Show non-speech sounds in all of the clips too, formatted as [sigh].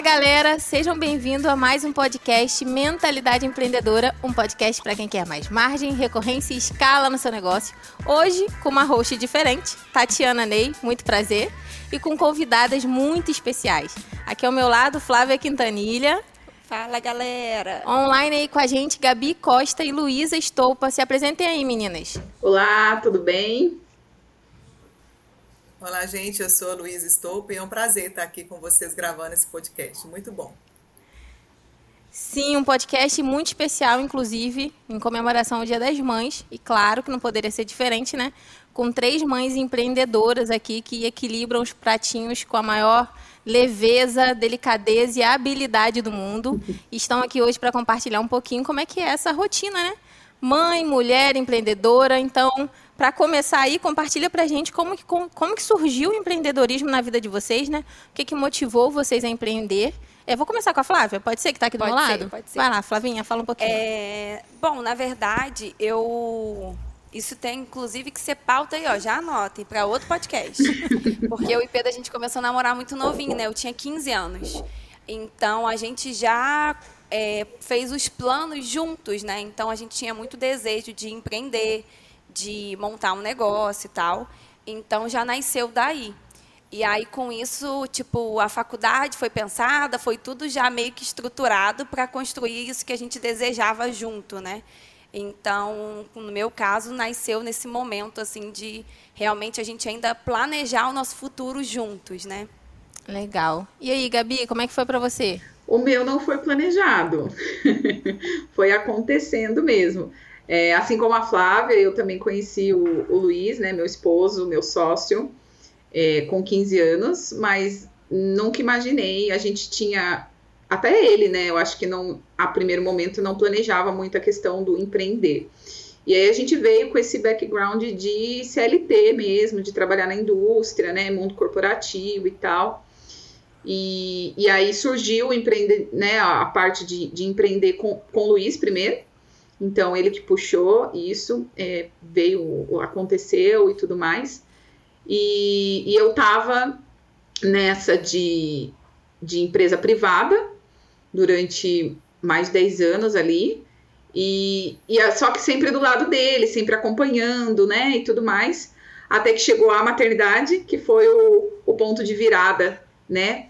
Fala galera, sejam bem-vindos a mais um podcast Mentalidade Empreendedora, um podcast para quem quer mais margem, recorrência e escala no seu negócio. Hoje com uma host diferente, Tatiana Ney, muito prazer, e com convidadas muito especiais. Aqui ao meu lado, Flávia Quintanilha. Fala galera! Online aí com a gente, Gabi Costa e Luísa Estoupa. Se apresentem aí, meninas. Olá, tudo bem? Olá, gente. Eu sou a Luísa Stoupe e é um prazer estar aqui com vocês gravando esse podcast. Muito bom. Sim, um podcast muito especial, inclusive, em comemoração ao Dia das Mães. E claro que não poderia ser diferente, né? Com três mães empreendedoras aqui que equilibram os pratinhos com a maior leveza, delicadeza e habilidade do mundo. E estão aqui hoje para compartilhar um pouquinho como é que é essa rotina, né? Mãe, mulher, empreendedora. Então, para começar aí, compartilha para a gente como que, como, como, que surgiu o empreendedorismo na vida de vocês, né? O que, que motivou vocês a empreender? Eu vou começar com a Flávia, pode ser que está aqui do pode meu ser, lado? Pode ser. Vai lá, Flavinha, fala um pouquinho. É... Bom, na verdade, eu... Isso tem, inclusive, que ser pauta aí, ó. Já anotem para outro podcast. [laughs] Porque eu e Pedro, a gente começou a namorar muito novinho, né? Eu tinha 15 anos. Então, a gente já é, fez os planos juntos, né? Então, a gente tinha muito desejo de empreender, de montar um negócio e tal. Então já nasceu daí. E aí com isso, tipo, a faculdade foi pensada, foi tudo já meio que estruturado para construir isso que a gente desejava junto, né? Então, no meu caso, nasceu nesse momento assim de realmente a gente ainda planejar o nosso futuro juntos, né? Legal. E aí, Gabi, como é que foi para você? O meu não foi planejado. [laughs] foi acontecendo mesmo. É, assim como a Flávia, eu também conheci o, o Luiz, né, meu esposo, meu sócio, é, com 15 anos, mas nunca imaginei. A gente tinha, até ele, né, eu acho que não, a primeiro momento não planejava muito a questão do empreender. E aí a gente veio com esse background de CLT mesmo, de trabalhar na indústria, né, mundo corporativo e tal. E, e aí surgiu empreender, né, a parte de, de empreender com, com o Luiz primeiro, então, ele que puxou isso, é, veio, aconteceu e tudo mais. E, e eu tava nessa de, de empresa privada durante mais de 10 anos ali. E, e só que sempre do lado dele, sempre acompanhando, né, e tudo mais. Até que chegou a maternidade, que foi o, o ponto de virada, né,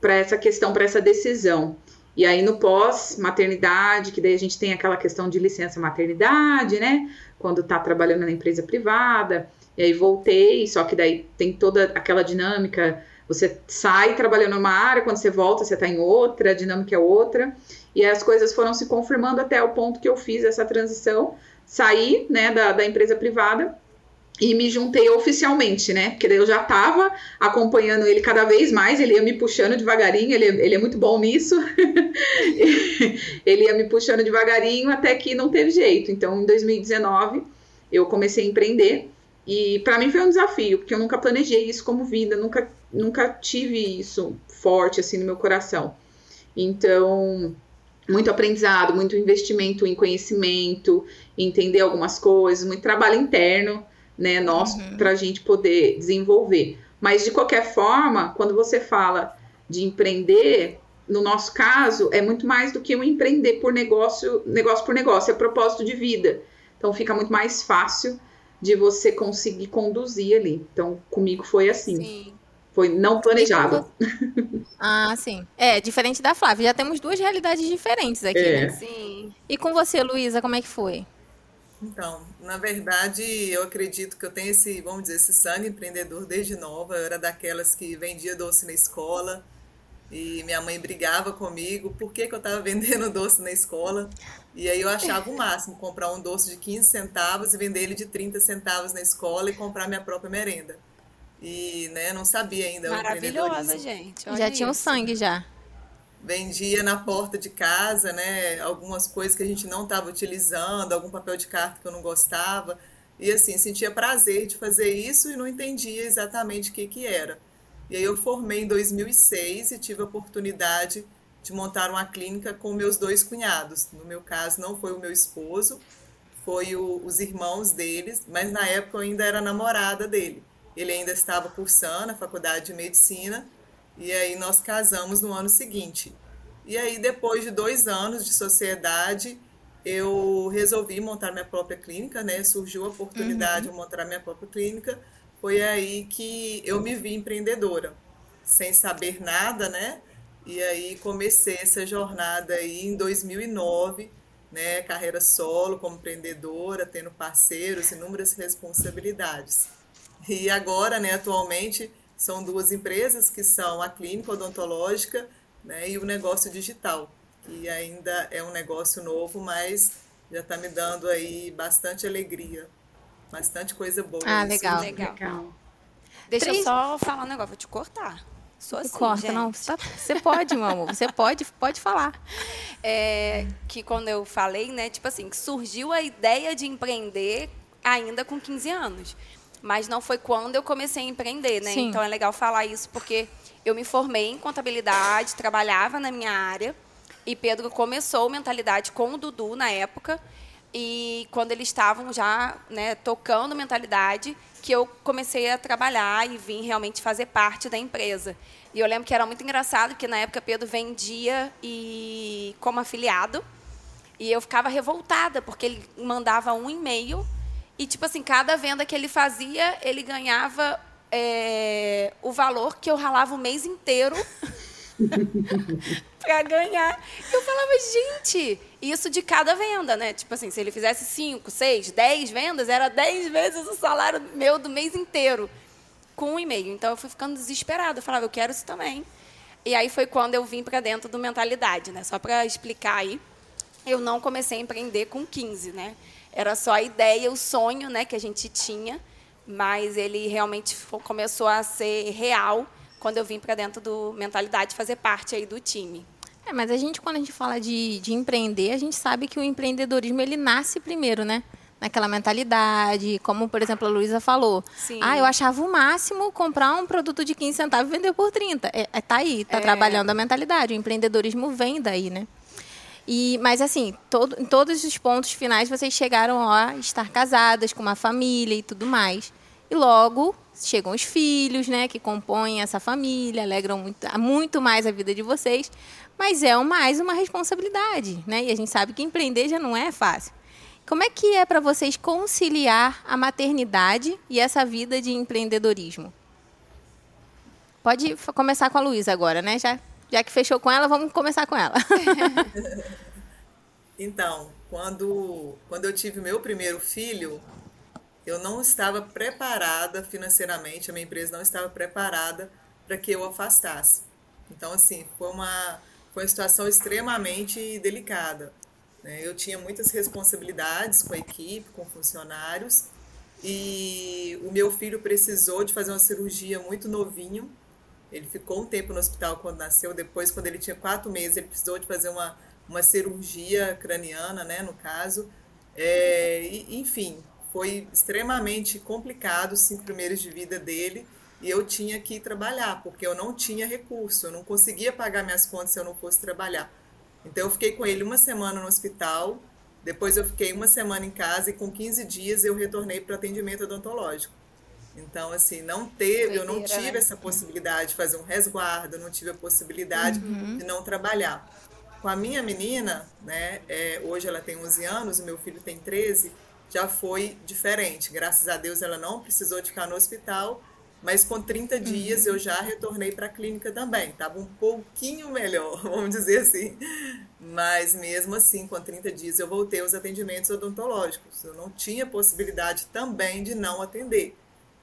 para essa questão, para essa decisão. E aí no pós-maternidade, que daí a gente tem aquela questão de licença maternidade, né? Quando tá trabalhando na empresa privada. E aí voltei, só que daí tem toda aquela dinâmica. Você sai trabalhando numa área, quando você volta, você tá em outra, a dinâmica é outra. E as coisas foram se confirmando até o ponto que eu fiz essa transição, saí, né, da, da empresa privada e me juntei oficialmente, né? Porque daí eu já estava acompanhando ele cada vez mais, ele ia me puxando devagarinho, ele, ele é muito bom nisso. [laughs] ele ia me puxando devagarinho até que não teve jeito. Então, em 2019, eu comecei a empreender e para mim foi um desafio, porque eu nunca planejei isso como vida, nunca, nunca tive isso forte assim no meu coração. Então, muito aprendizado, muito investimento em conhecimento, entender algumas coisas, muito trabalho interno né, nosso uhum. para a gente poder desenvolver. Mas de qualquer forma, quando você fala de empreender, no nosso caso, é muito mais do que um empreender por negócio, negócio por negócio, é propósito de vida. Então fica muito mais fácil de você conseguir conduzir ali. Então, comigo foi assim. Sim. Foi não planejado. Ah, sim. É, diferente da Flávia. Já temos duas realidades diferentes aqui, é. né? Sim. E com você, Luísa, como é que foi? Então, na verdade, eu acredito que eu tenho esse, vamos dizer, esse sangue empreendedor desde nova. Eu era daquelas que vendia doce na escola e minha mãe brigava comigo por que, que eu estava [laughs] vendendo doce na escola. E aí eu achava o máximo comprar um doce de 15 centavos e vender ele de 30 centavos na escola e comprar minha própria merenda. E, né, não sabia ainda Maravilhosa, gente. Olha já isso. tinha o sangue já vendia na porta de casa, né, algumas coisas que a gente não estava utilizando, algum papel de carta que eu não gostava, e assim, sentia prazer de fazer isso e não entendia exatamente o que que era. E aí eu formei em 2006 e tive a oportunidade de montar uma clínica com meus dois cunhados. No meu caso, não foi o meu esposo, foi o, os irmãos deles, mas na época eu ainda era namorada dele. Ele ainda estava cursando a faculdade de medicina E aí nós casamos no ano seguinte. E aí, depois de dois anos de sociedade, eu resolvi montar minha própria clínica, né? Surgiu a oportunidade uhum. de montar minha própria clínica. Foi aí que eu me vi empreendedora, sem saber nada, né? E aí comecei essa jornada aí em 2009, né? Carreira solo como empreendedora, tendo parceiros, inúmeras responsabilidades. E agora, né, atualmente, são duas empresas que são a clínica odontológica né, e o negócio digital, que ainda é um negócio novo, mas já está me dando aí bastante alegria, bastante coisa boa. Ah, legal. legal. legal. Deixa Três... eu só falar um negócio, vou te cortar. Sou assim, Corta, gente. não. Você pode, meu amor. Você pode, pode falar. [laughs] É, que quando eu falei, né, tipo assim, que surgiu a ideia de empreender ainda com 15 anos. Mas não foi quando eu comecei a empreender, né? Sim. Então é legal falar isso, porque eu me formei em contabilidade, trabalhava na minha área. E Pedro começou mentalidade com o Dudu na época. E quando eles estavam já né, tocando mentalidade, que eu comecei a trabalhar e vim realmente fazer parte da empresa. E eu lembro que era muito engraçado, porque na época Pedro vendia e como afiliado. E eu ficava revoltada, porque ele mandava um e-mail e, tipo assim, cada venda que ele fazia, ele ganhava é, o valor que eu ralava o mês inteiro [laughs] para ganhar. Eu falava, gente, isso de cada venda, né? Tipo assim, se ele fizesse 5, 6, 10 vendas, era 10 vezes o salário meu do mês inteiro com um e-mail. Então eu fui ficando desesperada. Eu falava, eu quero isso também. E aí foi quando eu vim para dentro do mentalidade, né? Só para explicar aí, eu não comecei a empreender com 15, né? Era só a ideia, o sonho né, que a gente tinha, mas ele realmente começou a ser real quando eu vim para dentro do Mentalidade fazer parte aí do time. É, mas a gente, quando a gente fala de, de empreender, a gente sabe que o empreendedorismo ele nasce primeiro, né? naquela mentalidade, como, por exemplo, a Luísa falou. Sim. Ah, eu achava o máximo comprar um produto de 15 centavos e vender por 30. É, é, tá aí, tá é. trabalhando a mentalidade. O empreendedorismo vem daí, né? E, mas assim, todo, em todos os pontos finais vocês chegaram a estar casadas com uma família e tudo mais. E logo chegam os filhos, né, que compõem essa família, alegram muito, muito mais a vida de vocês, mas é mais uma responsabilidade, né? E a gente sabe que empreender já não é fácil. Como é que é para vocês conciliar a maternidade e essa vida de empreendedorismo? Pode começar com a Luísa agora, né? Já já que fechou com ela, vamos começar com ela. [laughs] então, quando, quando eu tive meu primeiro filho, eu não estava preparada financeiramente, a minha empresa não estava preparada para que eu afastasse. Então, assim, foi uma, foi uma situação extremamente delicada. Né? Eu tinha muitas responsabilidades com a equipe, com funcionários, e o meu filho precisou de fazer uma cirurgia muito novinho, ele ficou um tempo no hospital quando nasceu. Depois, quando ele tinha quatro meses, ele precisou de fazer uma, uma cirurgia craniana, né, no caso. É, e, enfim, foi extremamente complicado os cinco primeiros de vida dele. E eu tinha que trabalhar, porque eu não tinha recurso. Eu não conseguia pagar minhas contas se eu não fosse trabalhar. Então, eu fiquei com ele uma semana no hospital. Depois, eu fiquei uma semana em casa. E com 15 dias, eu retornei para o atendimento odontológico. Então, assim, não teve, eu não tive né? essa possibilidade de fazer um resguardo, não tive a possibilidade uhum. de não trabalhar. Com a minha menina, né, é, hoje ela tem 11 anos, o meu filho tem 13, já foi diferente. Graças a Deus ela não precisou de ficar no hospital, mas com 30 uhum. dias eu já retornei para a clínica também. Estava um pouquinho melhor, [laughs] vamos dizer assim. Mas mesmo assim, com 30 dias eu voltei aos atendimentos odontológicos. Eu não tinha possibilidade também de não atender.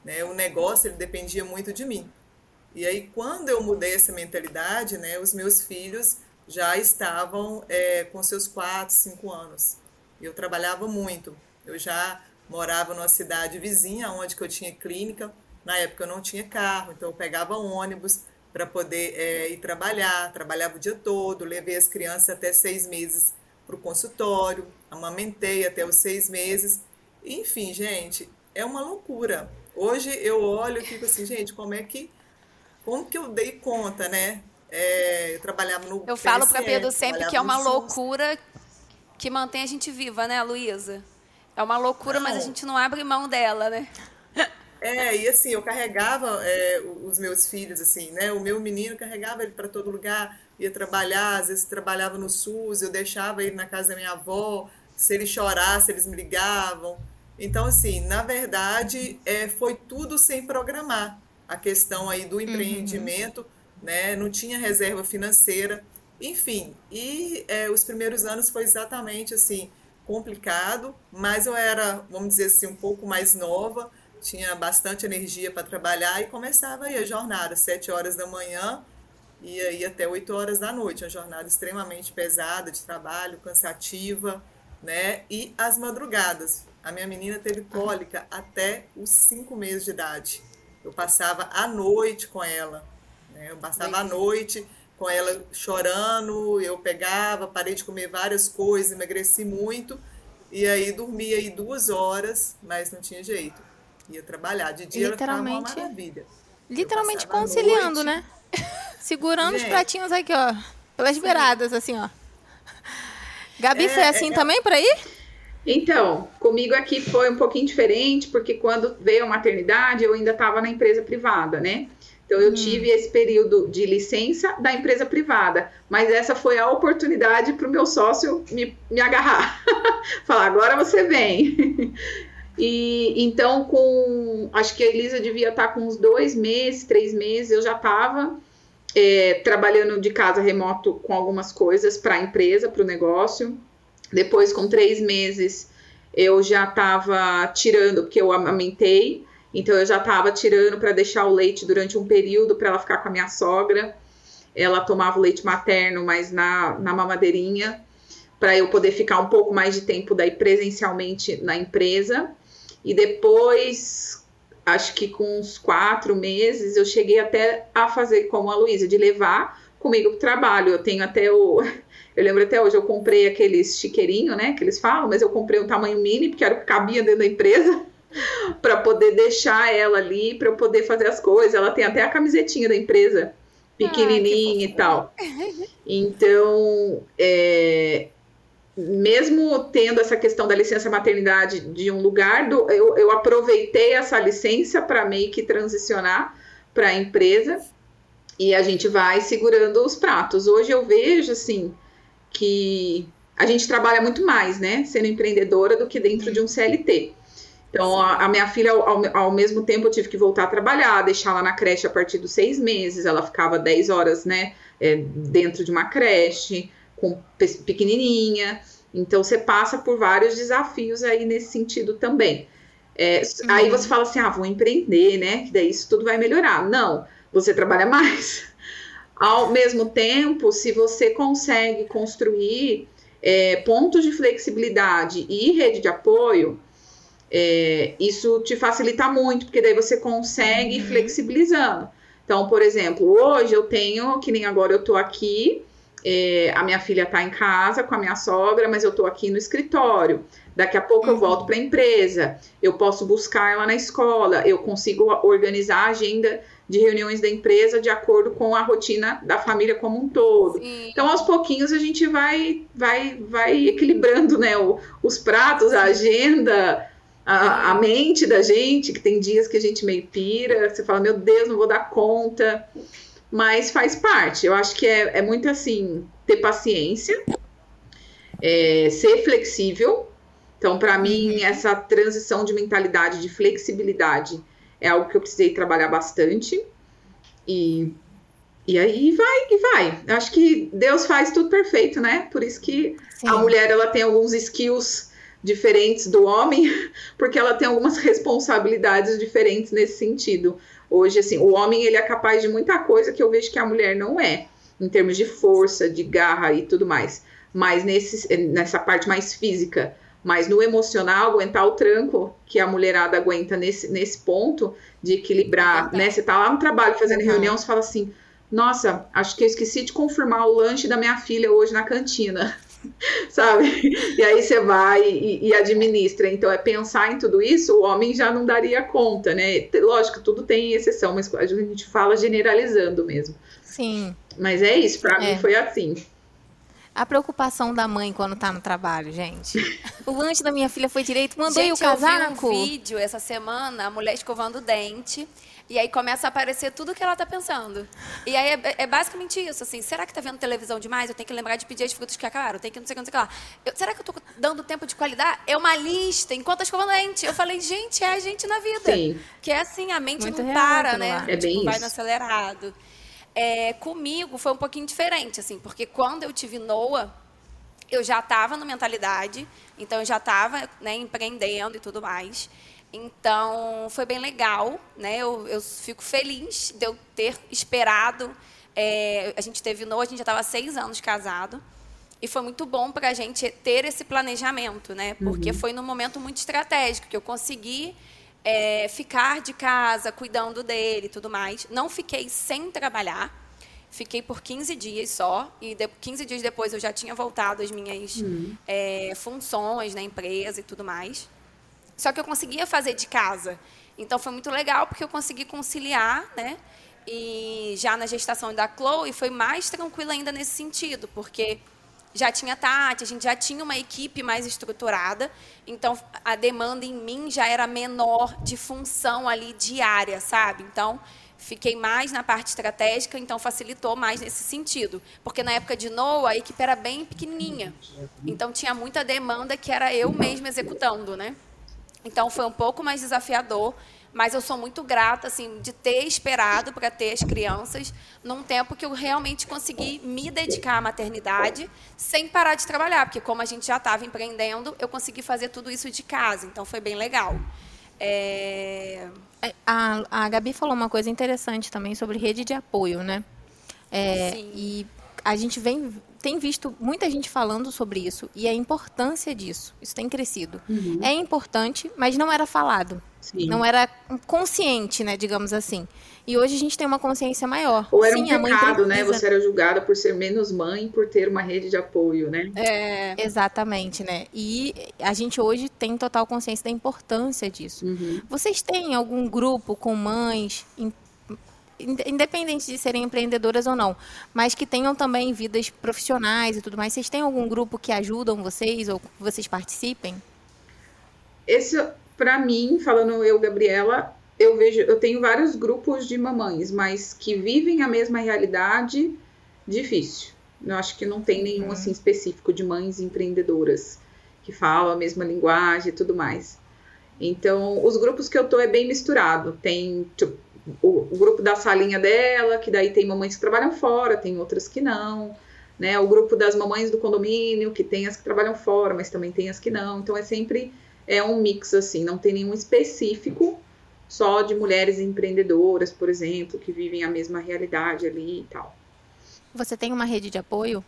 Né? O negócio ele dependia muito de mim. E aí, quando eu mudei essa mentalidade, né, os meus filhos já estavam é, com seus 4, 5 anos. Eu trabalhava muito. Eu já morava numa cidade vizinha, onde eu tinha clínica. Na época eu não tinha carro, então eu pegava ônibus para poder é, ir trabalhar. Trabalhava o dia todo, levei as crianças até seis meses para o consultório, amamentei até os seis meses. Enfim, gente, é uma loucura. Hoje eu olho e fico assim, gente, como é que. Como que eu dei conta, né? É, eu trabalhava no. Eu falo para Pedro sempre que é uma loucura que mantém a gente viva, né, Luísa? É uma loucura, não. mas a gente não abre mão dela, né? É, e assim, eu carregava é, os meus filhos, assim, né? O meu menino carregava ele para todo lugar, ia trabalhar, às vezes trabalhava no SUS, eu deixava ele na casa da minha avó, se ele chorasse, eles me ligavam. Então, assim, na verdade, é, foi tudo sem programar. A questão aí do uhum. empreendimento, uhum. né? Não tinha reserva financeira. Enfim, e é, os primeiros anos foi exatamente assim, complicado, mas eu era, vamos dizer assim, um pouco mais nova, tinha bastante energia para trabalhar e começava aí a jornada, sete horas da manhã e aí até oito horas da noite, uma jornada extremamente pesada de trabalho, cansativa, né? E as madrugadas. A minha menina teve cólica até os cinco meses de idade. Eu passava a noite com ela, né? Eu passava a noite com ela chorando, eu pegava, parei de comer várias coisas, emagreci muito, e aí dormia aí duas horas, mas não tinha jeito. Ia trabalhar. De dia literalmente, ela uma maravilha. Literalmente conciliando, né? [laughs] Segurando Gente, os pratinhos aqui, ó. Pelas sim. beiradas, assim, ó. Gabi, é, foi assim é, é. também por aí? Então, comigo aqui foi um pouquinho diferente, porque quando veio a maternidade, eu ainda estava na empresa privada, né? Então, eu hum. tive esse período de licença da empresa privada, mas essa foi a oportunidade para o meu sócio me, me agarrar. [laughs] Falar, agora você vem. [laughs] e então, com. Acho que a Elisa devia estar tá com uns dois meses, três meses, eu já estava é, trabalhando de casa remoto com algumas coisas para a empresa, para o negócio. Depois, com três meses, eu já estava tirando, porque eu amamentei. Então eu já estava tirando para deixar o leite durante um período para ela ficar com a minha sogra. Ela tomava o leite materno, mas na, na mamadeirinha, para eu poder ficar um pouco mais de tempo daí presencialmente na empresa. E depois, acho que com uns quatro meses, eu cheguei até a fazer como a Luísa, de levar comigo para o trabalho. Eu tenho até o. Eu lembro até hoje, eu comprei aqueles chiqueirinho, né? Que eles falam, mas eu comprei um tamanho mini, porque era o que cabia dentro da empresa [laughs] para poder deixar ela ali, para eu poder fazer as coisas. Ela tem até a camisetinha da empresa, pequenininha ah, e tal. Então, é, mesmo tendo essa questão da licença maternidade de um lugar, do, eu, eu aproveitei essa licença para meio que transicionar para a empresa e a gente vai segurando os pratos. Hoje eu vejo assim que a gente trabalha muito mais, né, sendo empreendedora do que dentro de um CLT. Então, a, a minha filha, ao, ao, mesmo tempo, eu tive que voltar a trabalhar, deixar ela na creche a partir dos seis meses. Ela ficava 10 horas, né, é, dentro de uma creche, com pequenininha. Então, você passa por vários desafios aí nesse sentido também. É. Aí você fala assim, ah, vou empreender, né, que daí isso tudo vai melhorar. Não, você trabalha mais. Ao mesmo tempo, se você consegue construir é, pontos de flexibilidade e rede de apoio, é, isso te facilita muito, porque daí você consegue ir uhum. flexibilizando. Então, por exemplo, hoje eu tenho, que nem agora eu tô aqui, é, a minha filha tá em casa com a minha sogra, mas eu tô aqui no escritório. Daqui a pouco uhum. eu volto para a empresa. Eu posso buscar ela na escola. Eu consigo organizar a agenda de reuniões da empresa de acordo com a rotina da família como um todo. Sim. Então, aos pouquinhos a gente vai vai vai equilibrando, né, o, os pratos, a agenda, a, a, mente da gente, que tem dias que a gente meio pira, você fala, meu Deus, não vou dar conta. Mas faz parte. Eu acho que é, é muito assim, ter paciência, é, ser flexível. Então, para mim, uhum. essa transição de mentalidade, de flexibilidade, é algo que eu precisei trabalhar bastante. E, e aí vai e vai. Eu acho que Deus faz tudo perfeito, né? Por isso que Sim. a mulher ela tem alguns skills diferentes do homem, [laughs] porque ela tem algumas responsabilidades diferentes nesse sentido. Hoje, assim, o homem ele é capaz de muita coisa que eu vejo que a mulher não é, em termos de força, de garra e tudo mais. Mas nesse, nessa parte mais física, mas no emocional, aguentar o tranco que a mulherada aguenta nesse, nesse ponto de equilibrar, né? Você tá lá no trabalho fazendo uhum. reunião, você fala assim, nossa, acho que eu esqueci de confirmar o lanche da minha filha hoje na cantina. [laughs] sabe? E aí você vai e, e, administra. Então, é pensar em tudo isso, o homem já não daria conta, né? Lógico, tudo tem exceção, mas a gente fala generalizando mesmo. Sim. Mas é isso, para é. mim foi assim. A preocupação da mãe quando tá no trabalho, gente. O lanche da minha filha foi direito, mandei Gente, o casaco. eu vi um vídeo essa semana, a mulher escovando o dente. E aí começa a aparecer tudo que ela tá pensando. E aí é, é basicamente isso, assim, será que tá vendo televisão demais? Eu tenho que lembrar de pedir as frutas que acabaram, eu tenho que não sei o que, não sei o que lá. Eu- será que eu tô dando tempo de qualidade? É uma lista, enquanto eu escovando dente. Eu falei, gente, é a gente na vida. Sim. Que é assim, a mente Muito não real para, né? É bem Tipo, vai isso. no acelerado. É, comigo foi um pouquinho diferente, assim, porque quando eu tive Noah, eu já estava na mentalidade, então eu já estava né, empreendendo e tudo mais. Então foi bem legal, né? Eu, eu fico feliz de eu ter esperado. É, a gente teve Noah, a gente já estava seis anos casado. E foi muito bom para a gente ter esse planejamento, né? Porque foi num momento muito estratégico que eu consegui é, ficar de casa, cuidando dele e tudo mais. Não fiquei sem trabalhar. Fiquei por 15 dias só. E de, 15 dias depois eu já tinha voltado às minhas é, funções na empresa e tudo mais. Só que eu conseguia fazer de casa. Então foi muito legal porque eu consegui conciliar, né? E já na gestação da Chloe foi mais tranquila ainda nesse sentido, porque já tinha Tati, a gente já tinha uma equipe mais estruturada, então a demanda em mim já era menor de função ali diária, sabe? Então fiquei mais na parte estratégica, então facilitou mais nesse sentido, porque na época de Noah a equipe era bem pequenininha, então tinha muita demanda que era eu mesma executando, né? Então foi um pouco mais desafiador, mas eu sou muito grata assim de ter esperado para ter as crianças num tempo que eu realmente consegui me dedicar à maternidade sem parar de trabalhar, porque como a gente já estava empreendendo, eu consegui fazer tudo isso de casa, então foi bem legal. É, É, A, a Gabi falou uma coisa interessante também sobre rede de apoio, né? É, Sim. e a gente vem, tem visto muita gente falando sobre isso e a importância disso. Isso tem crescido. É importante, mas não era falado. Sim. Não era consciente, né, digamos assim. E hoje a gente tem uma consciência maior. Ou era Sim, um pecado, né? Você era julgada por ser menos mãe por ter uma rede de apoio, né? é, Exatamente, né? E a gente hoje tem total consciência da importância disso. Uhum. Vocês têm algum grupo com mães, in- independente de serem empreendedoras ou não, mas que tenham também vidas profissionais e tudo mais? Vocês têm algum grupo que ajudam vocês ou que vocês participem? Esse, pra mim, falando eu, Gabriela, eu vejo, eu tenho vários grupos de mamães, mas que vivem a mesma realidade, difícil. Eu acho que não tem nenhum assim específico de mães empreendedoras que falam a mesma linguagem e tudo mais. Então, os grupos que eu tô é bem misturado. Tem tipo, o, o grupo da salinha dela, que daí tem mamães que trabalham fora, tem outras que não. Né? O grupo das mamães do condomínio, que tem as que trabalham fora, mas também tem as que não. Então, é sempre é um mix assim, não tem nenhum específico só de mulheres empreendedoras, por exemplo, que vivem a mesma realidade ali e tal. Você tem uma rede de apoio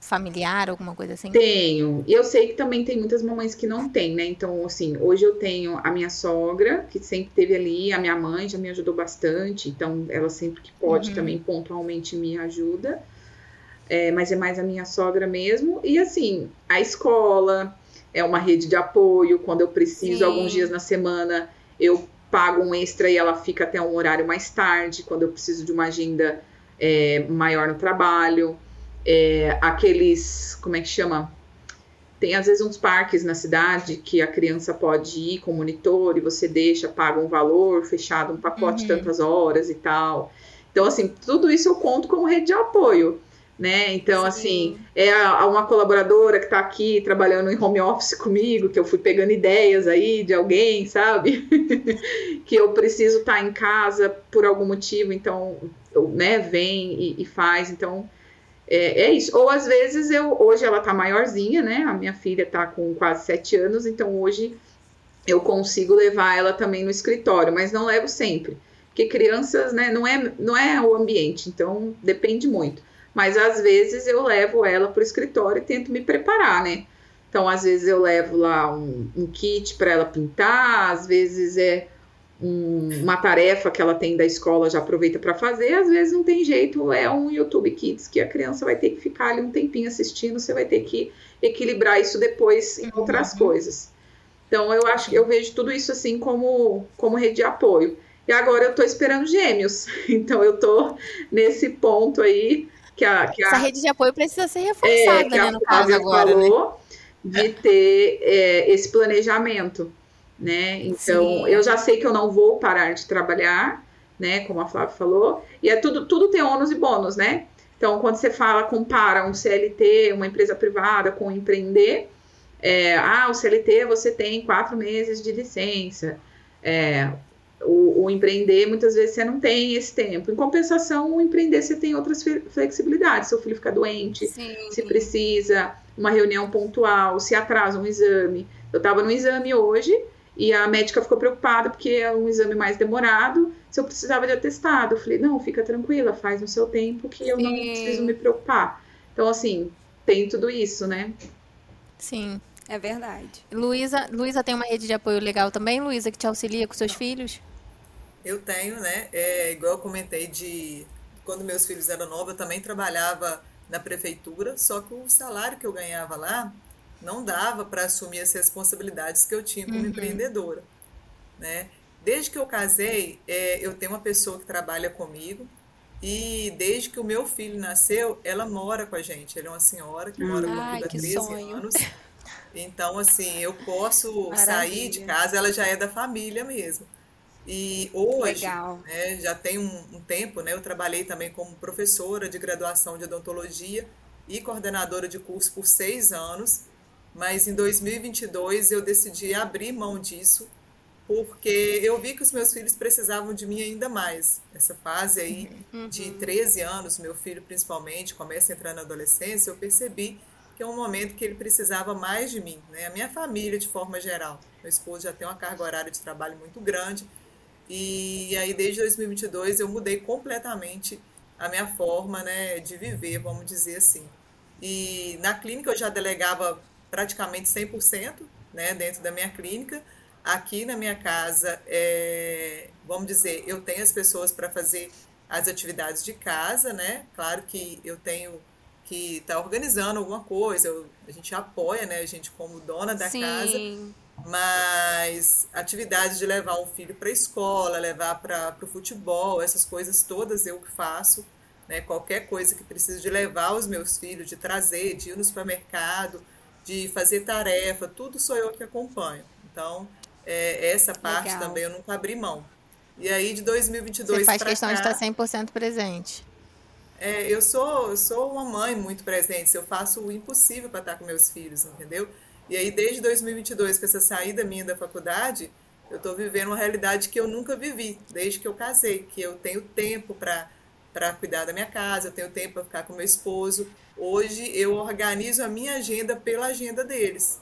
familiar, alguma coisa assim? Tenho. E eu sei que também tem muitas mamães que não têm, né? Então, assim, hoje eu tenho a minha sogra, que sempre teve ali, a minha mãe já me ajudou bastante, então ela sempre que pode Uhum. também pontualmente me ajuda. É, mas é mais a minha sogra mesmo. E assim, a escola é uma rede de apoio. Quando eu preciso, Sim. alguns dias na semana, eu pago um extra e ela fica até um horário mais tarde, quando eu preciso de uma agenda é, maior no trabalho. É, aqueles, como é que chama? Tem às vezes uns parques na cidade que a criança pode ir com monitor e você deixa, paga um valor fechado, um pacote Uhum. tantas horas e tal. Então, assim, tudo isso eu conto como rede de apoio, né? Então, Sim. assim, é a- uma colaboradora que está aqui trabalhando em home office comigo, que eu fui pegando ideias aí de alguém, sabe? [laughs] que eu preciso estar em casa por algum motivo, então, né, vem e, e faz. Então, é, é isso. Ou às vezes eu, hoje ela tá maiorzinha, né? A minha filha tá com quase sete anos, então hoje eu consigo levar ela também no escritório, mas não levo sempre. Porque crianças, né, não é, não é o ambiente, então depende muito. Mas às vezes eu levo ela pro escritório e tento me preparar, né? Então, às vezes eu levo lá um, um kit para ela pintar, às vezes é um- uma tarefa que ela tem da escola, já aproveita para fazer, às vezes não tem jeito, é um YouTube Kids que a criança vai ter que ficar ali um tempinho assistindo, você vai ter que equilibrar isso depois em outras coisas. Então, eu acho que eu vejo tudo isso assim como, como rede de apoio. E agora eu tô esperando gêmeos. [laughs] Então eu tô nesse ponto aí que a, que a, Essa rede de apoio precisa ser reforçada, é, que né, a no caso agora, né? falou, de ter é, esse planejamento, né? Então, Sim. eu já sei que eu não vou parar de trabalhar, né? Como a Flávia falou, e é tudo, tudo tem ônus e bônus, né? Então, quando você fala, compara um CLT, uma empresa privada com empreender, é, ah, o CLT você tem quatro meses de licença, é, o, o empreender, muitas vezes você não tem esse tempo. Em compensação, o empreender você tem outras flexibilidades. Seu filho fica doente, Sim. se precisa, uma reunião pontual, se atrasa um exame. Eu estava no exame hoje e a médica ficou preocupada porque é um exame mais demorado. Se eu precisava de atestado, eu falei: não, fica tranquila, faz no seu tempo que eu não Sim. preciso me preocupar. Então, assim, tem tudo isso, né? Sim. É verdade. Luísa, Luísa tem uma rede de apoio legal também, Luísa, que te auxilia com seus filhos? Eu tenho, né? É, igual eu comentei de quando meus filhos eram novos, eu também trabalhava na prefeitura, só que o salário que eu ganhava lá não dava para assumir as responsabilidades que eu tinha como empreendedora, né? Desde que eu casei, é, eu tenho uma pessoa que trabalha comigo e desde que o meu filho nasceu, ela mora com a gente. Ela é uma senhora que mora comigo Ai, há que 13 sonho. anos. Então, assim, eu posso [laughs] sair de Maravilha. casa, ela já é da família mesmo. E hoje, né, já tem um, um tempo, né, eu trabalhei também como professora de graduação de odontologia e coordenadora de curso por seis anos, mas em 2022 eu decidi abrir mão disso, porque eu vi que os meus filhos precisavam de mim ainda mais. Essa fase aí de 13 anos, meu filho principalmente, começa a entrar na adolescência, eu percebi que é um momento que ele precisava mais de mim, né? A minha família de forma geral. Meu esposo já tem uma carga horária de trabalho muito grande, e aí, desde 2022, eu mudei completamente a minha forma né, de viver, vamos dizer assim. E na clínica eu já delegava praticamente 100% né, dentro da minha clínica. Aqui na minha casa, é, vamos dizer, eu tenho as pessoas para fazer as atividades de casa, né? Claro que eu tenho que estar organizando alguma coisa, eu- a gente apoia, né? A gente como dona da casa, Sim. mas atividades de levar um filho para a escola, levar para o futebol, essas coisas todas eu que faço. Né? Qualquer coisa que precise de levar os meus filhos, de trazer, de ir no supermercado, de fazer tarefa, tudo sou eu que acompanho. Então, é, essa parte Legal. também eu nunca abri mão. E aí, de Você 2022 faz para questão de estar 100% presente. é, eu sou, eu sou uma mãe muito presente, eu faço o impossível para estar com meus filhos, entendeu? E aí, desde 2022, com essa saída minha da faculdade, eu estou vivendo uma realidade que eu nunca vivi, desde que eu casei, que eu tenho tempo para para cuidar da minha casa, eu tenho tempo para ficar com meu esposo. Hoje eu organizo a minha agenda pela agenda deles.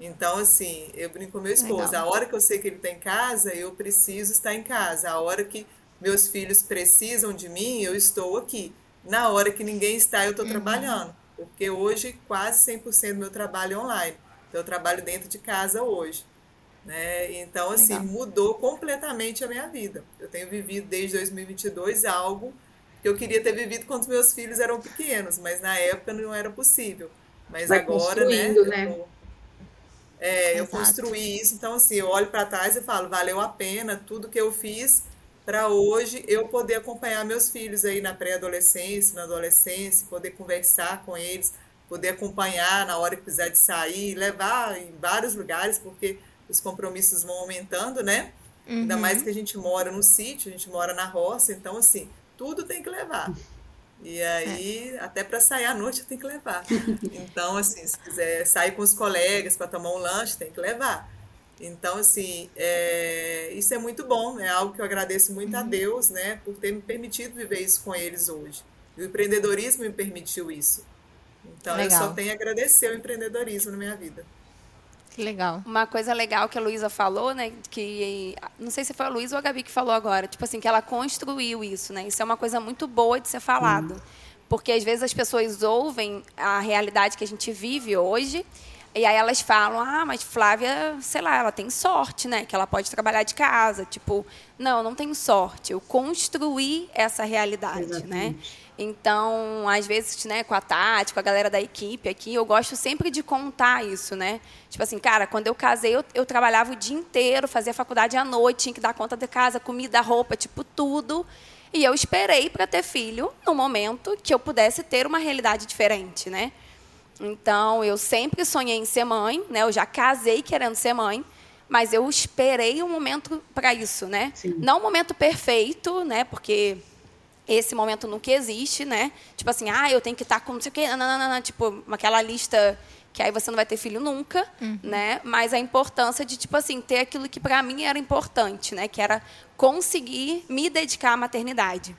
Então, assim, eu brinco com meu esposo. Legal. A hora que eu sei que ele está em casa, eu preciso estar em casa. A hora que meus filhos precisam de mim, eu estou aqui. Na hora que ninguém está, eu estou trabalhando. Porque hoje quase 100% do meu trabalho é online. Então, eu trabalho dentro de casa hoje. Né? Então, assim, Legal. mudou completamente a minha vida. Eu tenho vivido desde 2022 algo que eu queria ter vivido quando os meus filhos eram pequenos, mas na época não era possível. Mas Vai agora, né? eu né? tô- é, eu construí isso, então assim, eu olho para trás e falo, valeu a pena tudo que eu fiz para hoje eu poder acompanhar meus filhos aí na pré-adolescência, na adolescência, poder conversar com eles, poder acompanhar na hora que precisar de sair, levar em vários lugares, porque os compromissos vão aumentando, né? Ainda mais que a gente mora no sítio, a gente mora na roça, então assim, tudo tem que levar. E aí, até para sair à noite tem que levar. Então, assim, se quiser sair com os colegas para tomar um lanche, tem que levar. Então, assim, é, isso é muito bom, é algo que eu agradeço muito a Deus, né, por ter me permitido viver isso com eles hoje. E o empreendedorismo me permitiu isso. Então, eu Legal. só tenho a agradecer o empreendedorismo na minha vida. Que legal. Uma coisa legal que a Luísa falou, né? Que não sei se foi a Luísa ou a Gabi que falou agora, tipo assim, que ela construiu isso, né? Isso é uma coisa muito boa de ser falado. Porque às vezes as pessoas ouvem a realidade que a gente vive hoje E aí elas falam, ah, mas Flávia, sei lá, ela tem sorte, né? Que ela pode trabalhar de casa. Tipo, não, não tenho sorte. Eu construí essa realidade, né? Exatamente. né? Então, às vezes, né, com a Tati, com a galera da equipe aqui, eu gosto sempre de contar isso, né? Tipo assim, cara, quando eu casei, eu, eu trabalhava o dia inteiro, fazia faculdade à noite, tinha que dar conta de casa, comida, roupa, tipo, tudo. E eu esperei para ter filho no momento que eu pudesse ter uma realidade diferente, né? Então, eu sempre sonhei em ser mãe, né? Eu já casei querendo ser mãe, mas eu esperei um momento para isso, né? Sim. Não um momento perfeito, né? Porque esse momento nunca existe, né? Tipo assim, ah, eu tenho que estar com não sei o quê, não, não, não, não, tipo, aquela lista que aí você não vai ter filho nunca, uhum. né? Mas a importância de tipo assim, ter aquilo que para mim era importante, né, que era conseguir me dedicar à maternidade.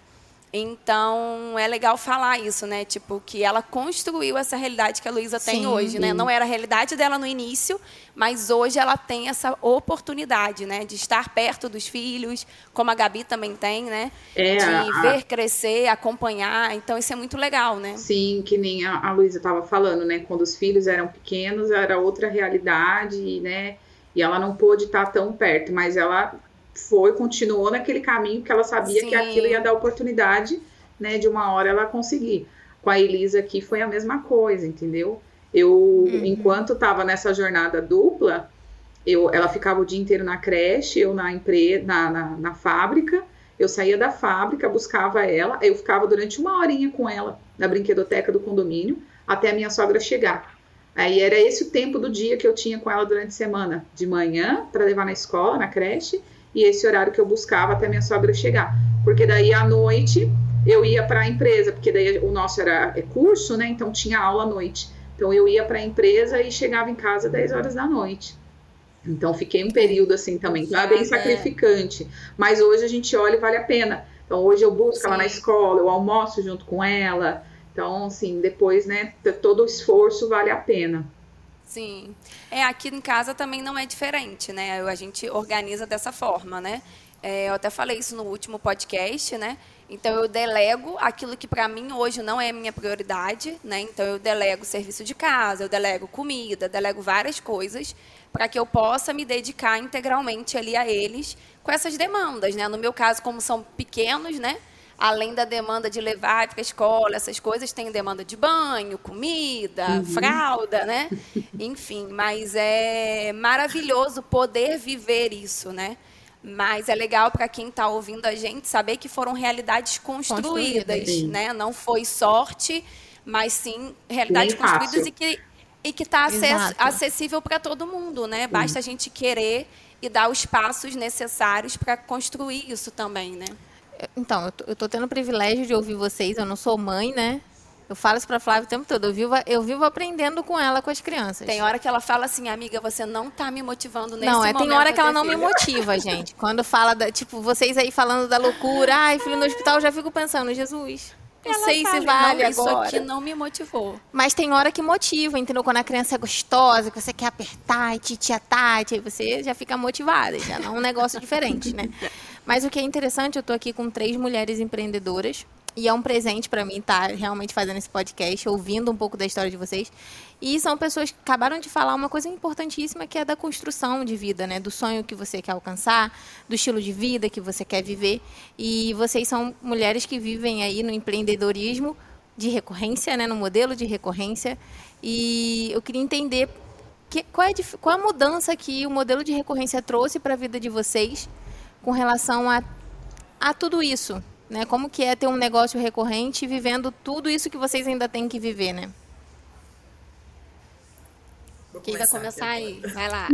Então, é legal falar isso, né? Tipo, que ela construiu essa realidade que a Luísa tem hoje, né? Não era a realidade dela no início, mas hoje ela tem essa oportunidade, né? De estar perto dos filhos, como a Gabi também tem, né? É, de a... ver crescer, acompanhar. Então, isso é muito legal, né? Sim, que nem a, a Luísa estava falando, né? Quando os filhos eram pequenos, era outra realidade, né? E ela não pôde estar tão perto, mas ela foi, continuou naquele caminho que ela sabia Sim. que aquilo ia dar oportunidade, né, de uma hora ela conseguir. Com a Elisa aqui foi a mesma coisa, entendeu? Eu, uhum. enquanto estava nessa jornada dupla, eu, ela ficava o dia inteiro na creche, eu na empresa, na, na, na, fábrica. Eu saía da fábrica, buscava ela, eu ficava durante uma horinha com ela na brinquedoteca do condomínio até a minha sogra chegar. Aí era esse o tempo do dia que eu tinha com ela durante a semana, de manhã para levar na escola, na creche, e esse horário que eu buscava até minha sogra chegar. Porque daí à noite eu ia para a empresa, porque daí o nosso era é curso, né? Então tinha aula à noite. Então eu ia para a empresa e chegava em casa 10 horas da noite. Então fiquei um período assim também, não é bem sacrificante, mas hoje a gente olha e vale a pena. Então hoje eu busco Sim. ela na escola, eu almoço junto com ela. Então assim, depois, né, todo o esforço vale a pena. Sim. É, aqui em casa também não é diferente, né? A gente organiza dessa forma, né? É, eu até falei isso no último podcast, né? Então eu delego aquilo que para mim hoje não é minha prioridade, né? Então eu delego serviço de casa, eu delego comida, delego várias coisas para que eu possa me dedicar integralmente ali a eles com essas demandas, né? No meu caso, como são pequenos, né? Além da demanda de levar para a escola, essas coisas, tem demanda de banho, comida, uhum. fralda, né? Enfim, mas é maravilhoso poder viver isso, né? Mas é legal para quem está ouvindo a gente saber que foram realidades construídas, né? Não foi sorte, mas sim realidades construídas fácil. e que e que está acessível para todo mundo, né? Basta a gente querer e dar os passos necessários para construir isso também, né? Então, eu tô, eu tô tendo o privilégio de ouvir vocês, eu não sou mãe, né? Eu falo isso pra Flávia o tempo todo. Eu vivo, eu vivo aprendendo com ela, com as crianças. Tem hora que ela fala assim, amiga, você não tá me motivando nesse não, é, Tem hora que ela não filho. me motiva, [laughs] gente. Quando fala, da, tipo, vocês aí falando da loucura, ai, filho no hospital, eu já fico pensando, Jesus, não ela sei se vale não, Isso aqui não me motivou. Mas tem hora que motiva, entendeu? Quando a criança é gostosa, que você quer apertar e titia Tati, aí você já fica motivada, já não é um negócio diferente, né? [laughs] Mas o que é interessante, eu estou aqui com três mulheres empreendedoras. E é um presente para mim estar tá realmente fazendo esse podcast, ouvindo um pouco da história de vocês. E são pessoas que acabaram de falar uma coisa importantíssima que é da construção de vida, né? Do sonho que você quer alcançar, do estilo de vida que você quer viver. E vocês são mulheres que vivem aí no empreendedorismo de recorrência, né? No modelo de recorrência. E eu queria entender que, qual, é, qual a mudança que o modelo de recorrência trouxe para a vida de vocês com relação a, a tudo isso, né? Como que é ter um negócio recorrente vivendo tudo isso que vocês ainda têm que viver, né? Quem vai começar aí? Vai lá.